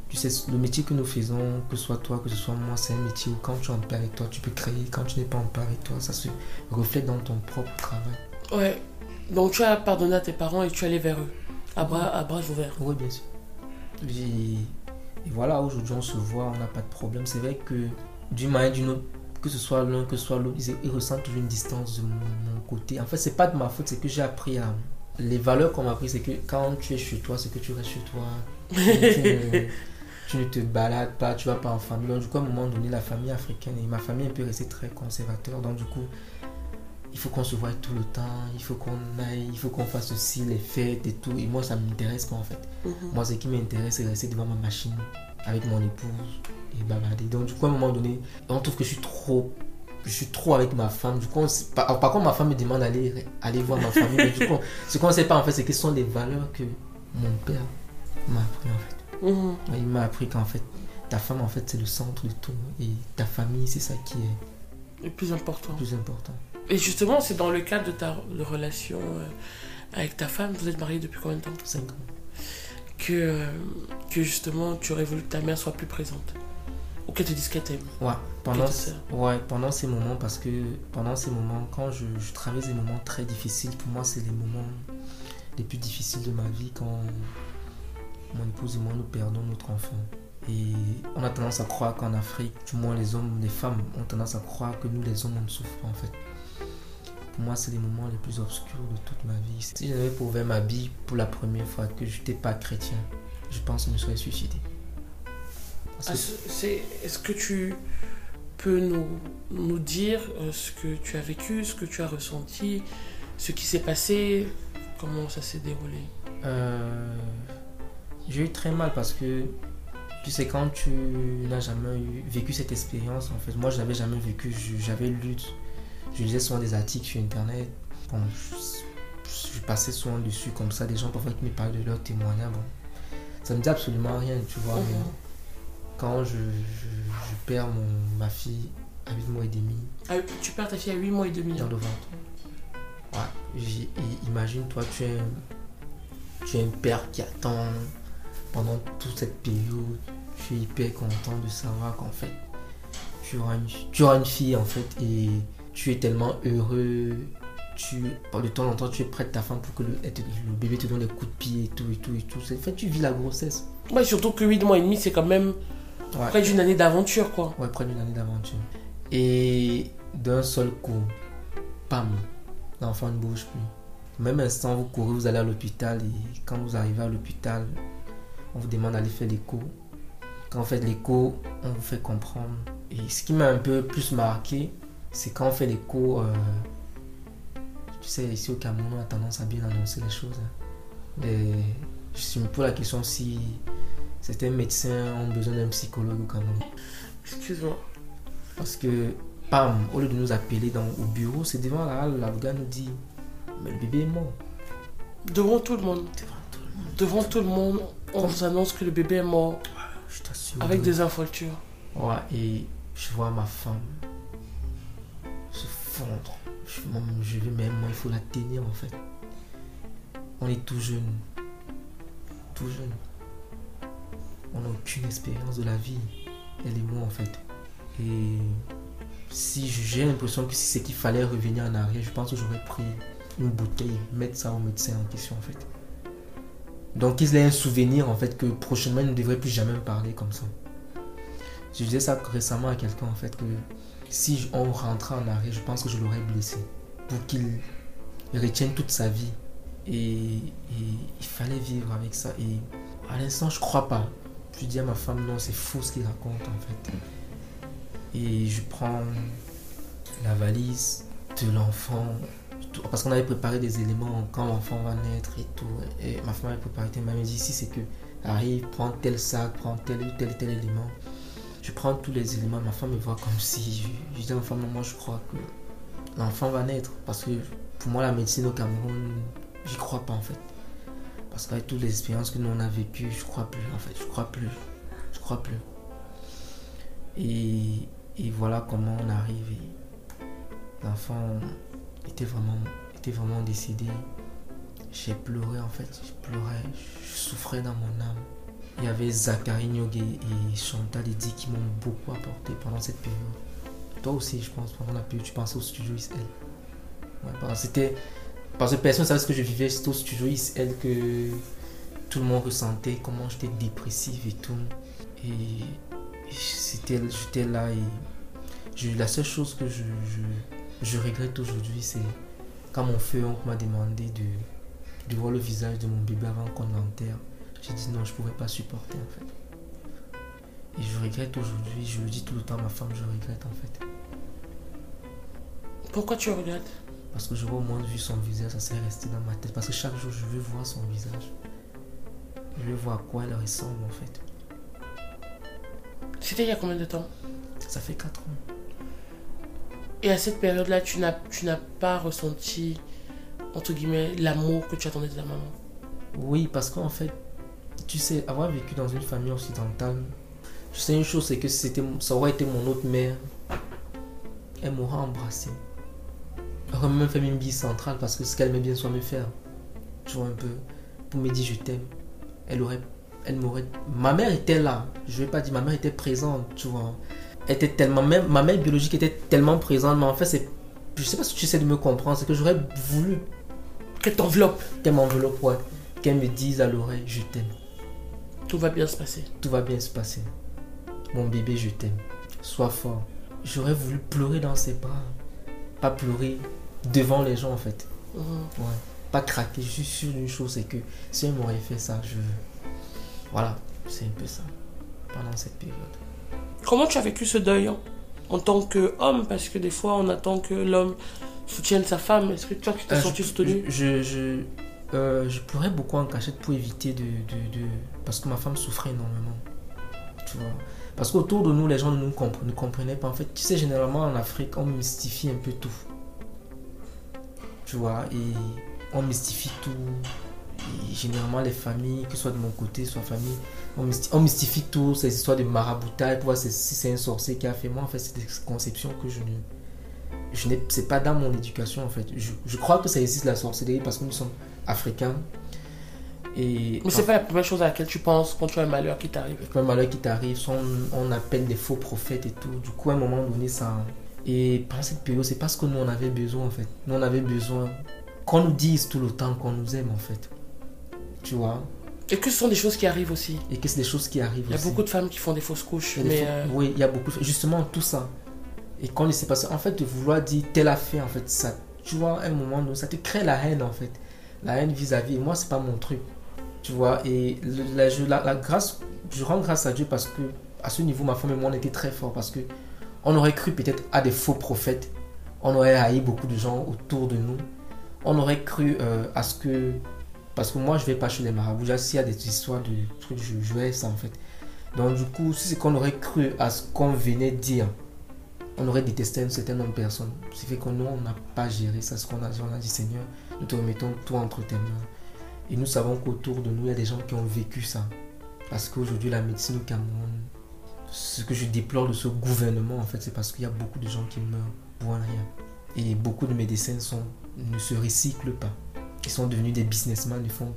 tu sais, le métier que nous faisons, que ce soit toi, que ce soit moi, c'est un métier où quand tu es en paix avec toi, tu peux créer. Quand tu n'es pas en paix avec toi, ça se reflète dans ton propre travail. Ouais. Donc tu as pardonné à tes parents et tu es allé vers eux. À bras, à bras ouverts. Oui, bien sûr. Et, et voilà, aujourd'hui, on se voit, on n'a pas de problème. C'est vrai que d'une manière ou d'une autre, que ce soit l'un, que ce soit l'autre, ils, ressentent toujours une distance de mon, mon côté. En fait, c'est pas de ma faute, c'est que j'ai appris à. Les valeurs qu'on m'a appris, c'est que quand tu es chez toi, c'est que tu restes chez toi. Tu, tu ne te balades pas, tu vas pas en famille. Donc, du coup, à un moment donné, la famille africaine et ma famille est un peu restée très conservateur. Donc, du coup, il faut qu'on se voie tout le temps, il faut qu'on aille, il faut qu'on fasse aussi les fêtes et tout. Et moi, ça m'intéresse pas en fait. Mhm. Moi, ce qui m'intéresse, c'est rester devant ma machine avec mon épouse et bavarder. Donc, du coup, à un moment donné, on trouve que je suis trop. Je suis trop avec ma femme. Du coup, on s- par, par contre, ma femme me demande d'aller aller voir ma famille. Mais du coup, ce qu'on ne sait pas, en fait, c'est quelles sont les valeurs que mon père m'a appris, en fait. Mhm. Il m'a appris qu'en fait, ta femme, en fait, c'est le centre de tout. Et ta famille, c'est ça qui est Le plus important. le plus important. Et justement, c'est dans le cadre de ta de relation euh, avec ta femme, vous êtes mariés depuis combien de temps? Cinq ans. que, euh, que justement tu aurais voulu que ta mère soit plus présente. Ou qu'elle te dise qu'elle t'aime. Ouais, pendant, ouais, pendant ces moments, parce que pendant ces moments, quand je, je traverse des moments très difficiles, pour moi, c'est les moments les plus difficiles de ma vie quand mon épouse et moi nous perdons notre enfant. Et on a tendance à croire qu'en Afrique, du moins les hommes, les femmes ont tendance à croire que nous les hommes on ne souffre pas en fait. Pour moi, c'est les moments les plus obscurs de toute ma vie. Si j'avais ouvert ma vie pour la première fois, que je n'étais pas chrétien, je pense que je me serais suicidé. Ah, c'est- Est-ce que tu peux nous, nous dire euh, ce que tu as vécu, ce que tu as ressenti, ce qui s'est passé, comment ça s'est déroulé? Euh, j'ai eu très mal parce que tu sais quand tu n'as jamais eu- vécu cette expérience en fait moi je l'avais jamais vécu j'avais lu je lisais souvent des articles sur internet bon je, je passais souvent dessus comme ça des gens parfois qui me parlaient de leurs témoignages bon ça me dit absolument rien tu vois mais Mhm. quand je, je- je perds mon, ma fille à 8 mois et demi Ah, Tu perds ta fille à 8 mois et demi. dans hein. le ventre. Ouais, imagine toi, tu es, tu es un père qui attend pendant toute cette période. Tu es hyper content de savoir qu'en fait, tu auras, une, tu auras une fille en fait et tu es tellement heureux. Tu, de temps en temps, tu es près de ta femme pour que le, bébé te donne des coups de pied et tout et tout et tout. En fait, tu vis la grossesse. Ouais, surtout que 8 mois et demi, c'est quand même Ouais. près d'une année d'aventure, quoi. Ouais, près d'une année d'aventure. Et d'un seul coup, pam, l'enfant ne bouge plus. Au même instant, vous courez, vous allez à l'hôpital et quand vous arrivez à l'hôpital, on vous demande d'aller faire l'écho. Quand vous faites l'écho, on vous fait comprendre. Et ce qui m'a un peu plus marqué, c'est quand on fait l'écho, euh, tu sais, ici au Cameroun, on a tendance à bien annoncer les choses. hein. Et je me pose la question si certains médecins ont besoin d'un psychologue au Cameroun. Excuse-moi. Parce que, pam, au lieu de nous appeler dans, au bureau, c'est devant la halle, gars nous dit Mais le bébé est mort. Devant tout le monde. Devant tout le monde. Devant tout le monde, on vous annonce que le bébé est mort Je t'assure. avec de- des infoltures. Ouais, et je vois ma femme se fondre. Je, je vais même, moi, il faut la tenir en fait. On est tout jeune. Tout jeune. On n'a aucune expérience de la vie. Elle et moi en fait. Et si j'ai l'impression que si c'est qu'il fallait revenir en arrière, je pense que j'aurais pris une bouteille, mettre ça au médecin en question en fait. Donc qu'il ait un souvenir en fait que prochainement il ne devrait plus jamais me parler comme ça? Je disais ça récemment à quelqu'un en fait que si on rentrait en arrière, je pense que je l'aurais blessé pour qu'il retienne toute sa vie. Et, et il fallait vivre avec ça. Et À l'instant, je crois pas. Je dis à ma femme, non, c'est faux ce qu'il raconte en fait. Et je prends la valise de l'enfant. Parce qu'on avait préparé des éléments quand l'enfant va naître et tout. Et ma femme avait préparé, elle m'avait dit ici c'est que arrive, prends tel sac, prends tel ou tel, tel élément. Je prends tous les éléments, ma femme me voit comme si. Je, dis à ma femme, moi je crois que l'enfant va naître. Parce que pour moi, la médecine au Cameroun, j'y crois pas en fait. Parce qu'avec toutes les expériences que nous on a vécues, je crois plus en fait. Je crois plus. Je crois plus. Et, et voilà comment on arrive. L'enfant était vraiment, était vraiment décédé. J'ai pleuré en fait. Je pleurais. Je souffrais dans mon âme. Il y avait Zachary Nyogué et Chantal Eddy qui m'ont beaucoup apporté pendant cette période. Toi aussi, je pense, pendant la période, tu pensais au studio ISL. Ouais, c'était. Parce que personne ne savait ce que je vivais, c'était au studio ISL que tout le monde ressentait comment j'étais dépressif et tout. Et j'étais là et la seule chose que je, je regrette aujourd'hui, c'est quand mon feu m'a demandé de, de voir le visage de mon bébé avant qu'on l'enterre. J'ai dit non, je ne pouvais pas supporter en fait. Et je regrette aujourd'hui, je le dis tout le temps à ma femme, je regrette en fait. Pourquoi tu regrettes? Parce que j'aurais au moins vu son visage, ça serait resté dans ma tête. Parce que chaque jour, je veux voir son visage. Je veux voir à quoi elle ressemble en fait. C'était il y a combien de temps? Ça fait 4 ans. Et à cette période-là, tu n'as, tu n'as pas ressenti, entre guillemets, l'amour que tu attendais de ta maman? Oui, parce qu'en fait, tu sais, avoir vécu dans une famille occidentale, je sais une chose, c'est que c'était, ça aurait été mon autre mère. Elle m'aurait embrassé. Elle aurait même fait une bille centrale parce que ce qu'elle aimait bien soit me faire. Tu vois un peu. Pour me dire je t'aime. Elle aurait. Elle m'aurait. Ma mère était là. Je vais pas dire, ma mère était présente, tu vois. Était tellement. Même, ma mère biologique était tellement présente, mais en fait, c'est. Je sais pas si tu sais de me comprendre, c'est que j'aurais voulu Qu'elle t'enveloppe, qu'elle m'enveloppe, ouais. Qu'elle me dise à l'oreille, je t'aime. tout va bien se passer. Tout va bien se passer. Mon bébé, je t'aime. Sois fort. J'aurais voulu pleurer dans ses bras. Pas pleurer devant les gens, en fait. Mhm. Ouais. Pas craquer. Je suis sûr d'une chose, c'est que si elle m'aurait fait ça, je. Voilà. C'est un peu ça. Pendant cette période. Comment tu as vécu ce deuil hein, en tant qu'homme Parce que des fois, on attend que l'homme soutienne sa femme. Est-ce que toi, tu t'es Euh, senti soutenu? je, je, euh, je pleurais beaucoup en cachette pour éviter de, de, de- Parce que ma femme souffrait énormément. Tu vois Parce qu'autour de nous, les gens ne nous compre- ne comprenaient pas. En fait, tu sais, généralement en Afrique, on mystifie un peu tout. Tu vois Et on mystifie tout. Et généralement, les familles, que ce soit de mon côté, soit famille, on, mysti- on mystifie tout. Ces histoires de maraboutage, pour voir si c'est un sorcier qui a fait. Moi, en fait, c'est des conceptions que je ne je n'ai c'est pas dans mon éducation en fait je, je crois que ça existe la sorcellerie parce que nous sommes africains et Mais c'est pas la première chose à laquelle tu penses quand tu as un malheur qui t'arrive? un malheur qui t'arrive on, on appelle des faux prophètes et tout du coup à un moment donné ça et pendant cette période c'est parce que nous on avait besoin en fait nous on avait besoin qu'on nous dise tout le temps qu'on nous aime en fait tu vois? Et que ce sont des choses qui arrivent aussi. et que c'est des choses qui arrivent Il y a aussi. beaucoup de femmes qui font des fausses couches. Il Mais euh, Oui, il y a beaucoup. Justement, tout ça. Et qu'on ne sait pas ça. En fait, de vouloir dire telle affaire, en fait, ça, tu vois, à un moment donné, ça te crée la haine, en fait. La haine vis-à-vis. Et moi, c'est pas mon truc. Tu vois, et la, je- la, la grâce, je rends grâce à Dieu parce que, à ce niveau, ma femme et moi, on était très forts parce que on aurait cru peut-être à des faux prophètes. On aurait haï beaucoup de gens autour de nous. On aurait cru euh, à ce que. Parce que moi, je vais pas chez les marabouts. S'il y a des histoires de trucs, je, je ça, en fait. Donc du coup, si c'est qu'on aurait cru à ce qu'on venait dire, on aurait détesté un certain nombre de personnes. Ce qui fait que nous, on n'a pas géré ça. Ce qu'on a a dit Seigneur, nous te remettons tout entre tes mains. Et nous savons qu'autour de nous, il y a des gens qui ont vécu ça. Parce qu'aujourd'hui, la médecine au Cameroun, ce que je déplore de ce gouvernement, en fait, c'est parce qu'il y a beaucoup de gens qui meurent pour rien. Et beaucoup de médecins ne se recyclent pas. Ils sont devenus des businessmen, ils font,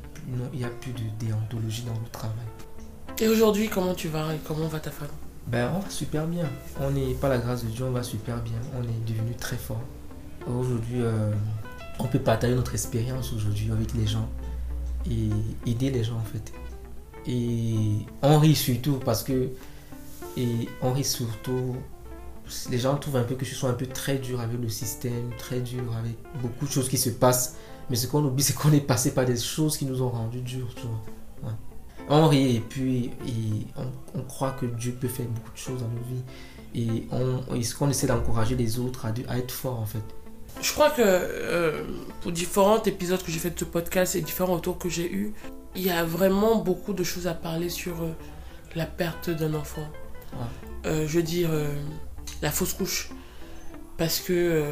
il n'y a plus de déontologie dans le travail. Et aujourd'hui, comment tu vas et comment va ta femme? Ben, on va super bien. On n'est pas la grâce de Dieu, on va super bien. On est devenu très fort. Aujourd'hui, euh, on peut partager notre expérience aujourd'hui avec les gens et aider les gens en fait. Et on rit surtout parce que et on rit surtout. Les gens trouvent un peu que je suis un peu très dur avec le système, très dur avec beaucoup de choses qui se passent. Mais ce qu'on oublie, c'est qu'on est passé par des choses qui nous ont rendu durs, tu vois. Ouais. on rit et puis et on, on croit que Dieu peut faire beaucoup de choses dans nos vies. Et on, et ce qu'on essaie d'encourager les autres à, à être forts en fait? Je crois que euh, pour différents épisodes que j'ai fait de ce podcast et différents retours que j'ai eus, il y a vraiment beaucoup de choses à parler sur euh, la perte d'un enfant. Ouais. Euh, je veux dire, la fausse couche. Parce que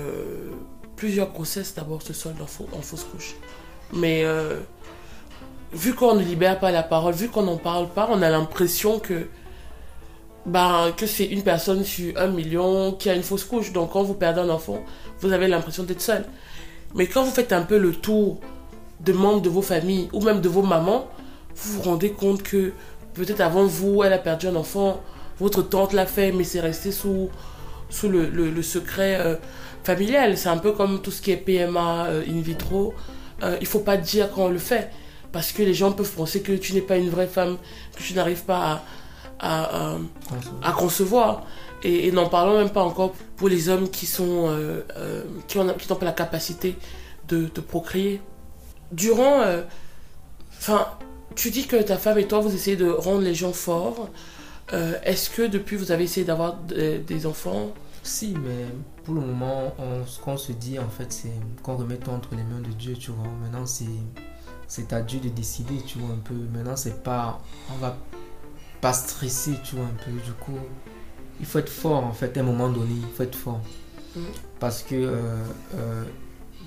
plusieurs grossesses d'abord se soldent en, en fausse couche. Mais euh, vu qu'on ne libère pas la parole, vu qu'on n'en parle pas, on a l'impression que, ben, que c'est une personne sur un million qui a une fausse couche. Donc quand vous perdez un enfant, vous avez l'impression d'être seul. Mais quand vous faites un peu le tour de membres de vos familles ou même de vos mamans, vous vous rendez compte que peut-être avant vous, elle a perdu un enfant, votre tante l'a fait, mais c'est resté sous, sous le, le- le secret euh, familial. C'est un peu comme tout ce qui est PMA euh, in vitro. Euh, il faut pas dire quand on le fait. Parce que les gens peuvent penser que tu n'es pas une vraie femme, que tu n'arrives pas à, à concevoir. Et, n'en parlons même pas encore pour les hommes qui sont euh, euh, qui ont qui n'ont pas la capacité de, de procréer. Durant, euh, enfin, tu dis que ta femme et toi vous essayez de rendre les gens forts. Euh, Est-ce que depuis vous avez essayé d'avoir de- des enfants? Si, mais pour le moment, on- ce qu'on se dit en fait, c'est qu'on remet tout entre les mains de Dieu, tu vois. Maintenant, c'est à Dieu de décider, tu vois, un peu. Maintenant, c'est pas. On va pas stresser, tu vois, un peu. Du coup, il faut être fort en fait, à un moment donné, il faut être fort. Mhm. Parce que euh, euh,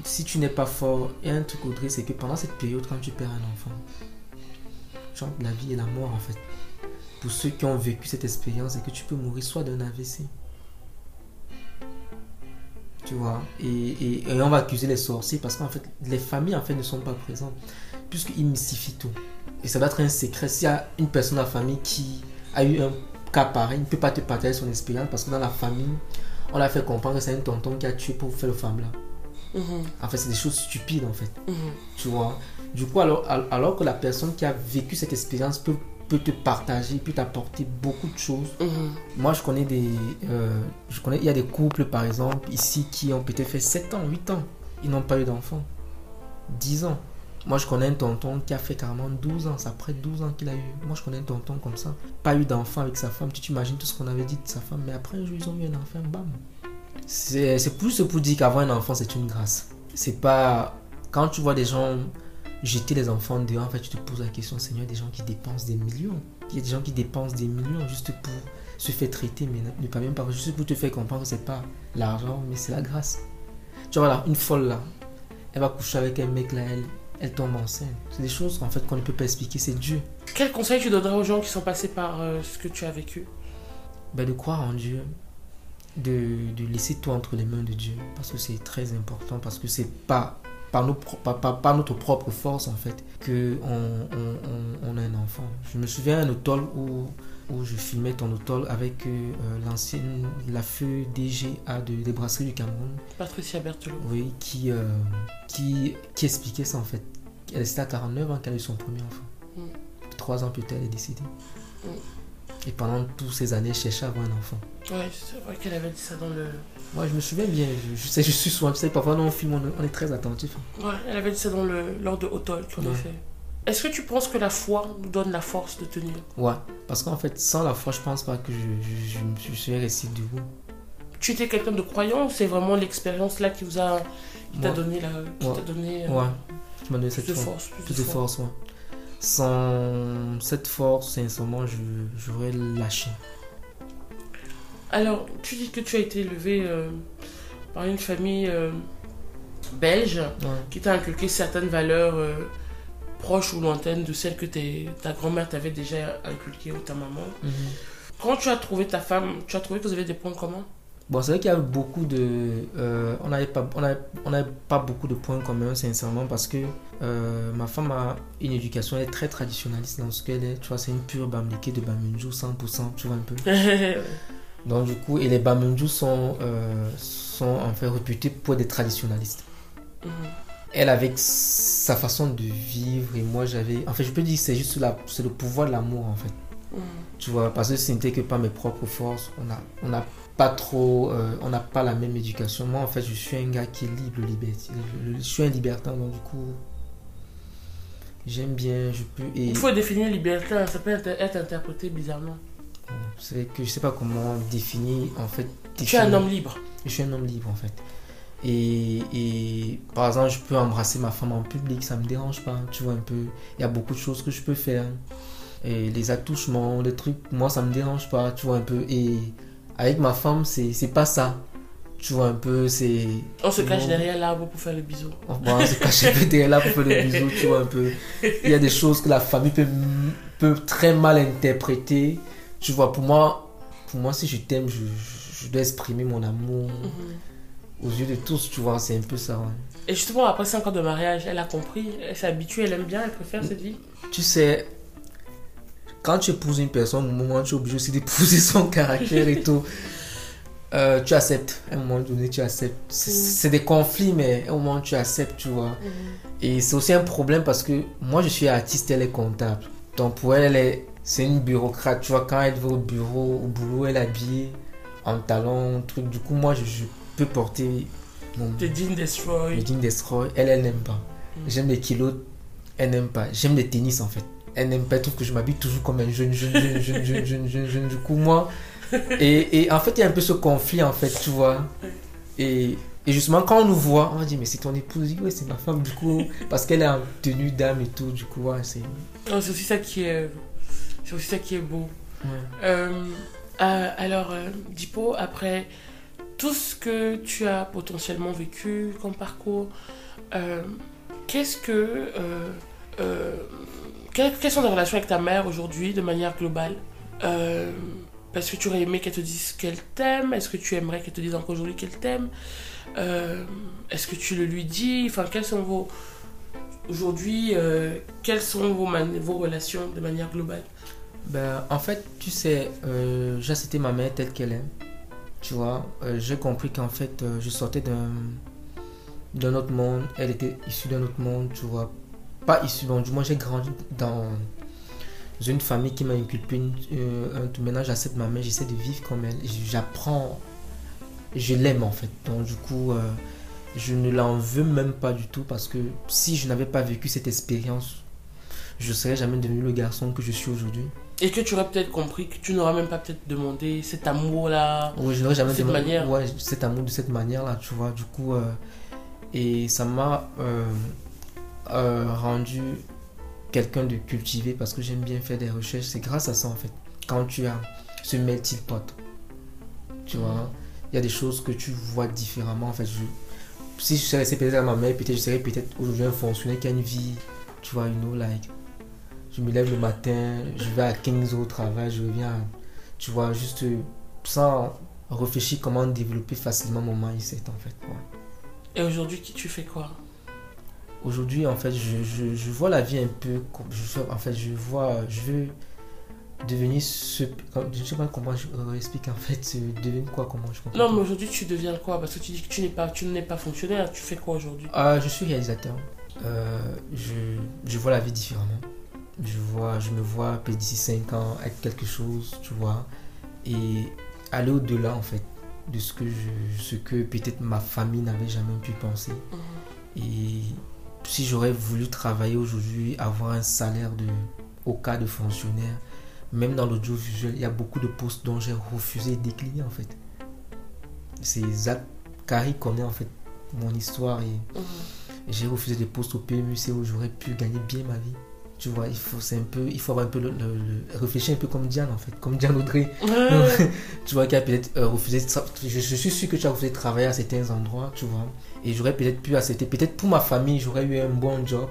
si tu n'es pas fort, et un truc, Audrey, c'est que pendant cette période, quand tu perds un enfant, la vie et la mort en fait. Pour ceux qui ont vécu cette expérience, c'est que tu peux mourir soit d'un AVC, tu vois. Et, et- et on va accuser les sorciers parce qu'en fait, les familles en fait ne sont pas présentes. Puisqu'ils mystifient tout. Et ça doit être un secret. S'il y a une personne dans la famille qui a eu un cas pareil, il ne peut pas te partager son expérience parce que dans la famille, on l'a fait comprendre que c'est un tonton qui a tué pour faire le femme là. Mhm, En fait, c'est des choses stupides en fait. mhm. Tu vois. Du coup, alors, al- alors que la personne qui a vécu cette expérience peut, peut te partager, peut t'apporter beaucoup de choses. Mhm. Moi, je connais des. euh, je connais, il y a des couples, par exemple, ici, qui ont peut-être fait 7 ans, 8 ans. Ils n'ont pas eu d'enfant. 10 ans. Moi, je connais un tonton qui a fait carrément 12 ans. C'est après 12 ans qu'il a eu. Moi, je connais un tonton comme ça. Pas eu d'enfant avec sa femme. Tu t'imagines tout ce qu'on avait dit de sa femme. Mais après ils ont eu un enfant. Bam. C'est c'est plus pour dire qu'avoir un enfant, c'est une grâce. C'est pas. Quand tu vois des gens jeter les enfants dehors, en fait, tu te poses la question, Seigneur, des gens qui dépensent des millions. Il y a des gens qui dépensent des millions juste pour se faire traiter, mais ne pas même pas, juste pour te faire comprendre que c'est pas l'argent, mais c'est la grâce. Tu vois, là, une folle là, elle va coucher avec un mec là, elle, elle tombe enceinte. C'est des choses en fait qu'on ne peut pas expliquer, c'est Dieu. Quel conseil tu donnerais aux gens qui sont passés par euh, ce que tu as vécu? Ben, de croire en Dieu, de, de laisser tout entre les mains de Dieu, parce que c'est très important, parce que c'est pas par, nos, pro- par, par- par notre propre force en fait que on, on- on- on a un enfant. Je me souviens d'un hôtel où, où je filmais ton hôtel avec euh, l'ancienne, la feu DGA de, des brasseries du Cameroun, Patricia Berthelot. oui, qui, euh, qui, qui expliquait ça en fait. Elle était à 49 ans qu'elle a eu son premier enfant. Mm. Trois ans plus tard, elle est décédée. Mm. Et pendant toutes ces années, elle cherchait à avoir un enfant. Ouais, c'est vrai qu'elle avait dit ça dans le. Moi, je me souviens bien. Je, je sais, je suis souvent. Tu sais, parfois, dans un film, on, on est très attentif. Ouais, elle avait dit ça dans le lors de Hotol qu'on a Ouais. fait. Est-ce que tu penses que la foi nous donne la force de tenir? Ouais. Parce qu'en fait, sans la foi, je pense pas que je, je, je, je serais resté debout. Tu étais quelqu'un de croyant ou c'est vraiment l'expérience là qui vous a qui t'a donné la qui Ouais. t'a donné euh, Ouais. Tu m'as donné cette de force, plus, Plus de de force. force, ouais. Sans cette force, sincèrement, je, j'aurais lâché. Alors, tu dis que tu as été élevé euh, par une famille euh, belge Ouais. qui t'a inculqué certaines valeurs euh, proches ou lointaines de celles que ta grand-mère t'avait déjà inculquées ou ta maman. Mhm. Quand tu as trouvé ta femme, tu as trouvé que vous avez des points communs? Bon, c'est vrai qu'il y avait beaucoup de. on n'avait pas, on avait, on pas beaucoup de points communs, sincèrement, parce que ma femme a une éducation, elle est très traditionnaliste dans ce qu'elle est. Tu vois, c'est une pure Bamleke de Bamenju, 100%, tu vois un peu. Donc, du coup, et les Bamenju sont, euh, sont en fait réputés pour être des traditionnalistes. Mhm. Elle, avec sa façon de vivre, et moi, j'avais. En fait, je peux dire que c'est juste la, c'est le pouvoir de l'amour, en fait. Mhm. Tu vois, parce que ce n'était que par mes propres forces. On a, on n'a pas trop, euh, on n'a pas la même éducation. Moi, en fait, je suis un gars qui est libre, liberté. Je suis un libertin, donc du coup, J'aime bien, je peux. Et Il faut définir liberté, hein, ça peut être, être interprété bizarrement. C'est que je sais pas comment définir en fait. Tu es un homme libre. Je suis un homme libre en fait. Et, et par exemple, je peux embrasser ma femme en public, ça me dérange pas. Tu vois un peu. Il y a beaucoup de choses que je peux faire. Et les attouchements, les trucs, moi ça me dérange pas. Tu vois un peu. Et avec ma femme, c'est c'est pas ça. Tu vois un peu, c'est. On se cache derrière l'arbre pour faire le bisou. On va se cacher un peu derrière là pour faire des bisous, tu vois un peu. Il y a des choses que la famille peut, peut très mal interpréter. Tu vois, pour moi, pour moi si je t'aime, je, je dois exprimer mon amour Mhm. aux yeux de tous, tu vois, c'est un peu ça. ouais. Et justement, après 5 ans de mariage, elle a compris, elle s'est habituée, elle aime bien, elle préfère cette vie. Tu sais, quand tu épouses une personne, au moment où tu es obligé aussi d'épouser son caractère et tout, euh, tu acceptes. À un moment donné, tu acceptes. C'est Mhm. c'est des conflits, mais à un moment, tu acceptes, tu vois. Et c'est aussi un problème parce que moi, je suis artiste, elle est comptable. Donc pour elle, elle est, c'est une bureaucrate. Tu vois, quand elle va au bureau, au boulot, elle est habillée en talons, truc. Du coup, moi, je, je peux porter mon The Dean Destroy. le jean destroy. Elle, elle n'aime pas. Mm. J'aime les kilos, elle n'aime pas. J'aime les tennis en fait. Elle n'aime pas. Elle trouve que je m'habille toujours comme un jeune, jeune, jeune, jeune, jeune, jeune, jeune, jeune. Du coup, moi. Et, et en fait, il y a un peu ce conflit en fait, tu vois. Et, et justement, quand on nous voit, on va dire, mais c'est ton épouse. Ouais, c'est ma femme, du coup. Parce qu'elle est en tenue d'âme et tout. Du coup, ouais, c'est. Oh, c'est aussi ça qui est, c'est aussi ça qui est beau. ouais. Euh, euh, alors, euh, Dipo, après tout ce que tu as potentiellement vécu comme parcours, qu'est-ce que. quelles, quelles sont tes relations avec ta mère aujourd'hui de manière globale? Parce que tu aurais aimé qu'elle te dise qu'elle t'aime Est-ce que tu aimerais qu'elle te dise encore aujourd'hui qu'elle t'aime? Euh, Est-ce que tu le lui dis? Enfin, quelles sont vos. Aujourd'hui, euh, quelles sont vos, man- vos relations de manière globale? Ben, en fait, tu sais, euh, j'ai accepté ma mère telle qu'elle est. Tu vois, Euh, j'ai compris qu'en fait, euh, je sortais d'un autre monde. Elle était issue d'un autre monde, tu vois. Pas issue, bon, du moins, j'ai grandi dans une famille qui m'a inculpé euh, un tout. Maintenant, j'accepte ma mère, j'essaie de vivre comme elle. J'apprends, je l'aime en fait. Donc, du coup, je ne l'en veux même pas du tout parce que si je n'avais pas vécu cette expérience, je serais jamais devenu le garçon que je suis aujourd'hui. Et que tu aurais peut-être compris que tu n'auras même pas peut-être demandé cet amour-là. Oui, je n'aurais jamais De cette demandé- manière? Ouais, cet amour de cette manière-là, tu vois. Du coup, euh, et ça m'a euh, euh, rendu quelqu'un de cultivé parce que j'aime bien faire des recherches. C'est grâce à ça, en fait. Quand tu as ce melting pot, tu vois, il y a des choses que tu vois différemment. En fait, je, si je serais resté peut-être à ma mère, peut-être je serais peut-être aujourd'hui un fonctionnaire qui a une vie, tu vois, you know, like. Je me lève le matin, je vais à 15 heures au travail, je reviens, tu vois, juste euh, sans réfléchir comment développer facilement mon mindset en fait. ouais. Et aujourd'hui, tu fais quoi? Aujourd'hui, en fait, je, je, je vois la vie un peu comme je en fait, je vois, je veux devenir ce, je ne sais pas comment je euh, explique en fait, euh, devenir quoi, comment je comprends. Non, mais aujourd'hui, tu deviens quoi? Parce que tu dis que tu n'es pas, tu n'es pas fonctionnaire. Tu fais quoi aujourd'hui? Ah, je suis réalisateur. Euh, je, je vois la vie différemment. Je, vois, je me vois peut-être d'ici 5 ans être quelque chose, tu vois, et aller au-delà en fait de ce que, je, ce que peut-être ma famille n'avait jamais pu penser. Et si j'aurais voulu travailler aujourd'hui, avoir un salaire de, au cas de fonctionnaire, même dans l'audiovisuel, il y a beaucoup de postes dont j'ai refusé et décliné en fait. C'est Zach Carrie connaît en fait mon histoire et Mhm. j'ai refusé des postes au PMUC où j'aurais pu gagner bien ma vie. Tu vois, il faut, c'est un peu, il faut avoir un peu le, le- le- réfléchir un peu comme Diane en fait, comme Diane Audrey. Ouais. tu vois, qui a peut-être euh, refusé de tra- je, je suis sûr que tu as refusé de travailler à certains endroits, tu vois. Et j'aurais peut-être pu accepter, peut-être pour ma famille, j'aurais eu un bon job,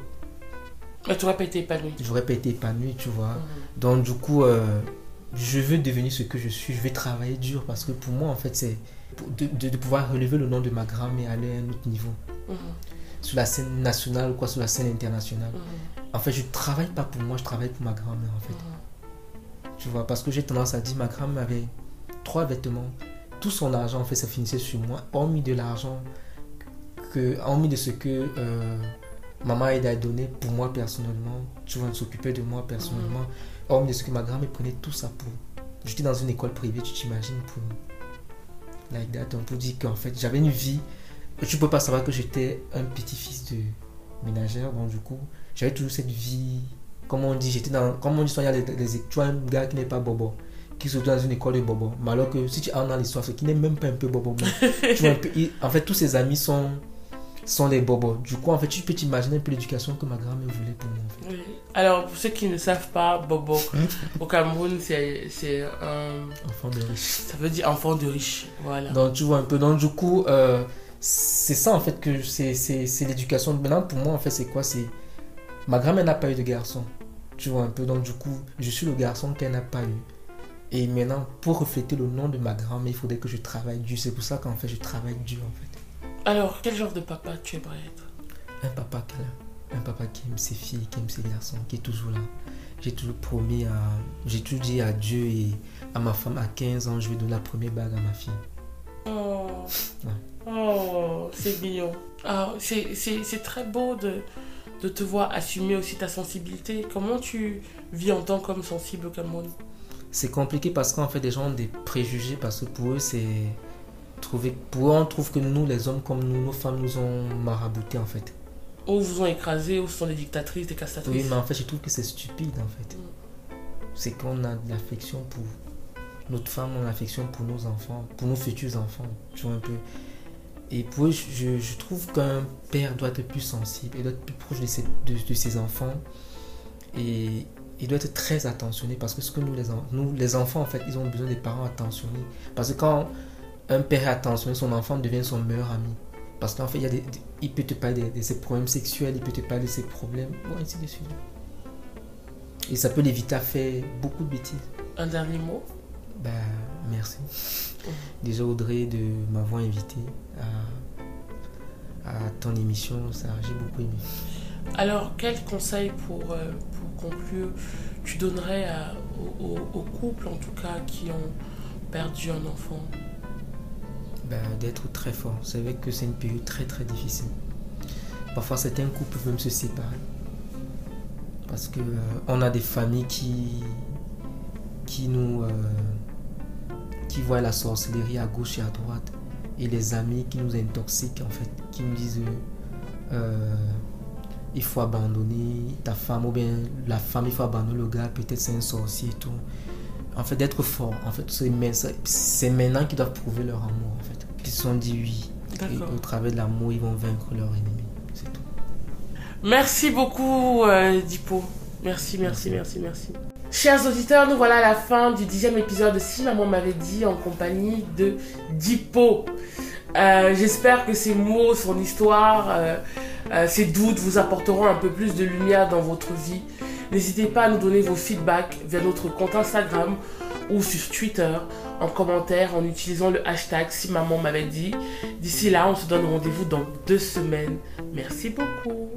Mais tu n'aurais pas été épanoui. j'aurais pas été épanoui, tu vois. Mhm. Donc du coup, euh, je veux devenir ce que je suis, je vais travailler dur parce que pour moi, en fait, c'est de, de- de pouvoir relever le nom de ma grand-mère et aller à un autre niveau. Mhm. Sur la scène nationale ou quoi, sur la scène internationale. Mhm. En fait, je travaille pas pour moi, je travaille pour ma grand-mère, en fait. Mhm. Tu vois, parce que j'ai tendance à dire, ma grand-mère avait trois vêtements. Tout son argent, en fait, ça finissait sur moi, hormis de l'argent, que, hormis de ce que euh, maman aidait à donner pour moi personnellement. Tu vois, elle s'occupait de moi personnellement. Hormis de ce que ma grand-mère prenait tout ça pour. J'étais dans une école privée, tu t'imagines, pour. Like that, peut dire qu'en fait, j'avais une vie. Tu peux pas savoir que j'étais un petit-fils de ménagère. Donc, du coup, j'avais toujours cette vie. Comme on dit, j'étais dans. Comme on dit, il y a les, les, un gars qui n'est pas bobo, qui se trouve dans une école de bobo. Mais alors que si tu as dans l'histoire, c'est qui n'est même pas un peu bobo. en fait, tous ses amis sont, sont les bobos. Du coup, en fait, tu peux t'imaginer un peu l'éducation que ma grand-mère voulait pour moi. en fait. Oui. Alors, pour ceux qui ne savent pas, Bobo, au Cameroun, c'est un. Enfant de riche. Ça veut dire enfant de riche. Voilà. Donc, tu vois un peu. Donc, du coup, euh, c'est ça en fait que c'est l'éducation. Maintenant, pour moi, en fait, c'est quoi? C'est ma grand-mère n'a pas eu de garçon. Tu vois un peu. Donc, du coup, je suis le garçon qu'elle n'a pas eu. Et maintenant, pour refléter le nom de ma grand-mère, il faudrait que je travaille dur. C'est pour ça qu'en fait, je travaille dur en fait. Alors, quel genre de papa tu aimerais être? Un papa câlin. Un papa qui aime ses filles, qui aime ses garçons, qui est toujours là. J'ai toujours promis à. J'ai toujours dit à Dieu et à ma femme à 15 ans, je vais donner la première bague à ma fille. Oh, Ouais. oh c'est mignon. Ah, c'est très beau de, de te voir assumer aussi ta sensibilité. Comment tu vis en tant qu'homme sensible au Cameroun C'est compliqué parce qu'en fait, les gens ont des préjugés parce que pour eux, c'est. Trouver... Pour eux, on trouve que nous, les hommes comme nous, nos femmes nous ont maraboutés en fait. Ou vous ont écrasé, ou ce sont des dictatrices, des castratrices Oui, mais en fait, je trouve que c'est stupide en fait. C'est qu'on a de l'affection pour notre femme, on a de l'affection pour nos enfants, pour nos futurs enfants, tu vois un peu. Et pour eux, je, je trouve qu'un père doit être plus sensible et doit être plus proche de ses, de, de ses enfants. Et il doit être très attentionné parce que ce que nous les, nous, les enfants, en fait, ils ont besoin des parents attentionnés. Parce que quand un père est attentionné, son enfant devient son meilleur ami. Parce qu'en fait, il, y a des, des- il peut te parler de, de ses problèmes sexuels, il peut te parler de ses problèmes, bon, ainsi de suite. Et ça peut l'éviter à faire beaucoup de bêtises. Un dernier mot? Ben, merci. Déjà, Audrey, de m'avoir invité à, à ton émission, ça, j'ai beaucoup aimé. Alors, quel conseil pour, euh, pour conclure? Tu donnerais à- aux- aux couples, en tout cas, qui ont perdu un enfant? Ben, d'être très fort. C'est vrai que c'est une période très très difficile. Parfois, certains couples peuvent se séparer. Parce que euh, on a des familles qui, qui nous. euh, qui voient la sorcellerie à gauche et à droite. Et les amis qui nous intoxiquent, en fait. Qui nous disent. euh, il faut abandonner ta femme, ou bien la femme, il faut abandonner le gars, peut-être c'est un sorcier et tout. En fait, d'être fort. En fait, c'est maintenant qu'ils doivent prouver leur amour, en fait. Ils se sont dit oui. Et au travers de l'amour, ils vont vaincre leur ennemi. C'est tout. Merci beaucoup, euh, Dipo. Merci, merci, merci, merci. Chers auditeurs, nous voilà à la fin du dixième épisode de Si Maman m'avait dit en compagnie de Dipo. Euh, J'espère que ces mots, son histoire, euh, euh, ces doutes vous apporteront un peu plus de lumière dans votre vie. N'hésitez pas à nous donner vos feedbacks via notre compte Instagram ou sur Twitter en commentaire en utilisant le hashtag Si Maman m'avait dit. D'ici là, on se donne rendez-vous dans deux semaines. Merci beaucoup.